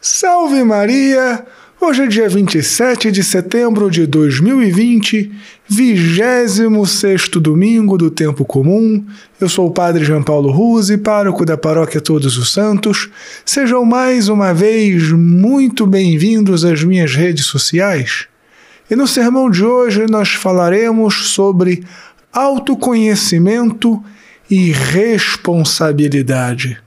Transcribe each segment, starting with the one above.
Salve Maria! Hoje é dia 27 de setembro de 2020, 26 domingo do Tempo Comum. Eu sou o Padre João Paulo Ruse, pároco da Paróquia Todos os Santos. Sejam mais uma vez muito bem-vindos às minhas redes sociais. E no sermão de hoje nós falaremos sobre autoconhecimento e responsabilidade.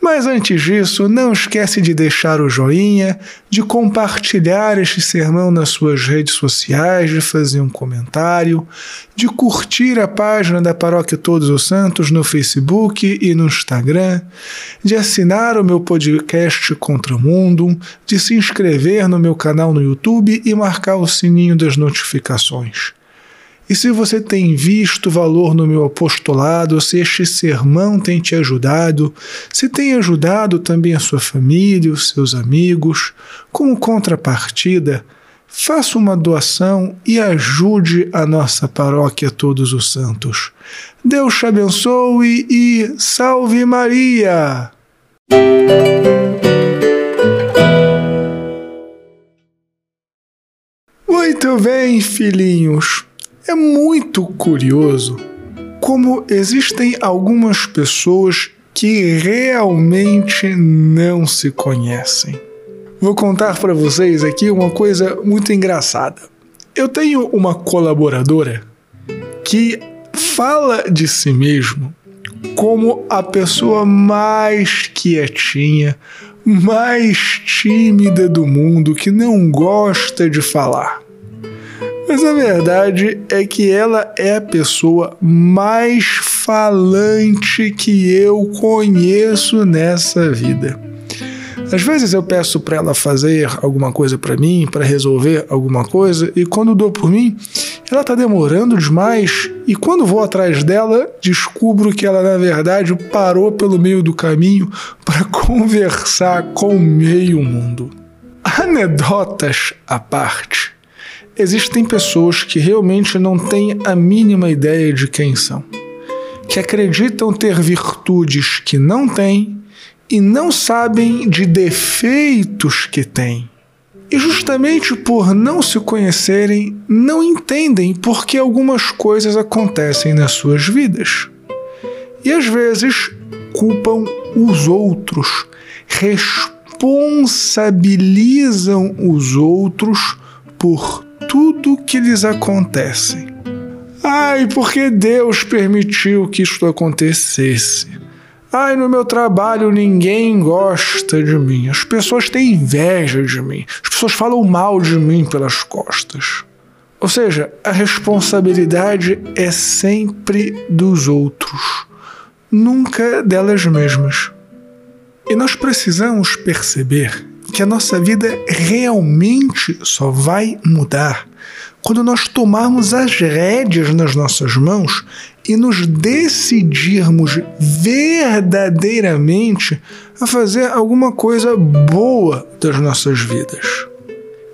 Mas antes disso, não esquece de deixar o joinha, de compartilhar este sermão nas suas redes sociais, de fazer um comentário, de curtir a página da Paróquia Todos os Santos no Facebook e no Instagram, de assinar o meu podcast Contra o Mundo, de se inscrever no meu canal no YouTube e marcar o sininho das notificações. E se você tem visto valor no meu apostolado, se este sermão tem te ajudado, se tem ajudado também a sua família, os seus amigos, como contrapartida, faça uma doação e ajude a nossa paróquia Todos os Santos. Deus te abençoe e salve Maria! Muito bem, filhinhos. É muito curioso como existem algumas pessoas que realmente não se conhecem. Vou contar para vocês aqui uma coisa muito engraçada. Eu tenho uma colaboradora que fala de si mesmo como a pessoa mais quietinha, mais tímida do mundo, que não gosta de falar. Mas a verdade é que ela é a pessoa mais falante que eu conheço nessa vida. Às vezes eu peço para ela fazer alguma coisa para mim, para resolver alguma coisa, e quando dou por mim, ela está demorando demais, e quando vou atrás dela, descubro que ela na verdade parou pelo meio do caminho para conversar com meio mundo. Anedotas à parte existem pessoas que realmente não têm a mínima ideia de quem são, que acreditam ter virtudes que não têm e não sabem de defeitos que têm. E justamente por não se conhecerem, não entendem por que algumas coisas acontecem nas suas vidas. E às vezes culpam os outros, responsabilizam os outros por tudo que lhes acontece. Ai, porque Deus permitiu que isto acontecesse. Ai, no meu trabalho ninguém gosta de mim. As pessoas têm inveja de mim. As pessoas falam mal de mim pelas costas. Ou seja, a responsabilidade é sempre dos outros, nunca delas mesmas. E nós precisamos perceber que a nossa vida realmente só vai mudar quando nós tomarmos as rédeas nas nossas mãos e nos decidirmos verdadeiramente a fazer alguma coisa boa das nossas vidas.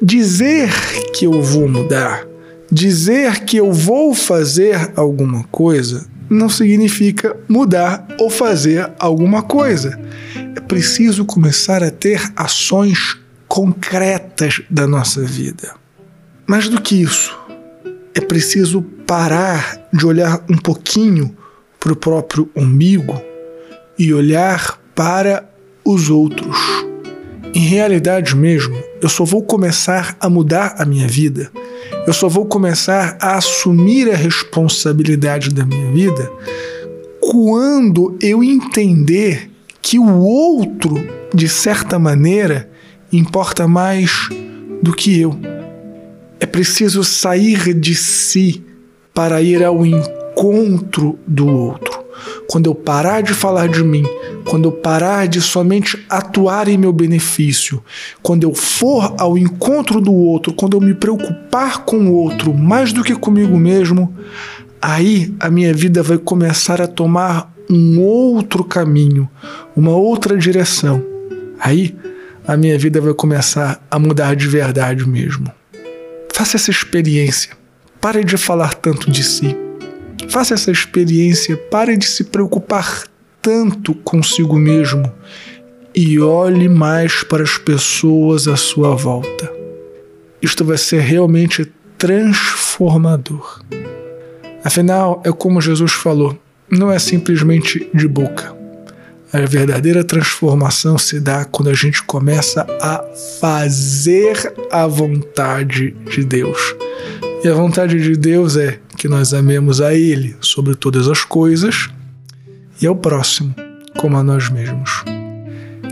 Dizer que eu vou mudar, dizer que eu vou fazer alguma coisa, não significa mudar ou fazer alguma coisa é preciso começar a ter ações concretas da nossa vida. Mais do que isso, é preciso parar de olhar um pouquinho para o próprio umbigo e olhar para os outros. Em realidade mesmo, eu só vou começar a mudar a minha vida, eu só vou começar a assumir a responsabilidade da minha vida quando eu entender que o outro, de certa maneira, importa mais do que eu. É preciso sair de si para ir ao encontro do outro. Quando eu parar de falar de mim, quando eu parar de somente atuar em meu benefício, quando eu for ao encontro do outro, quando eu me preocupar com o outro mais do que comigo mesmo, aí a minha vida vai começar a tomar um outro caminho, uma outra direção. Aí a minha vida vai começar a mudar de verdade mesmo. Faça essa experiência. Pare de falar tanto de si. Faça essa experiência. Pare de se preocupar tanto consigo mesmo e olhe mais para as pessoas à sua volta. Isto vai ser realmente transformador. Afinal, é como Jesus falou: não é simplesmente de boca. A verdadeira transformação se dá quando a gente começa a fazer a vontade de Deus. E a vontade de Deus é que nós amemos a Ele sobre todas as coisas e ao próximo como a nós mesmos.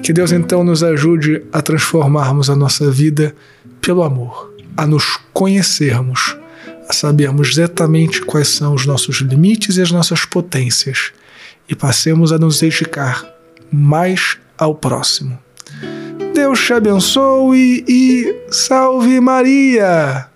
Que Deus então nos ajude a transformarmos a nossa vida pelo amor, a nos conhecermos sabermos exatamente quais são os nossos limites e as nossas potências e passemos a nos dedicar mais ao próximo. Deus te abençoe e salve Maria!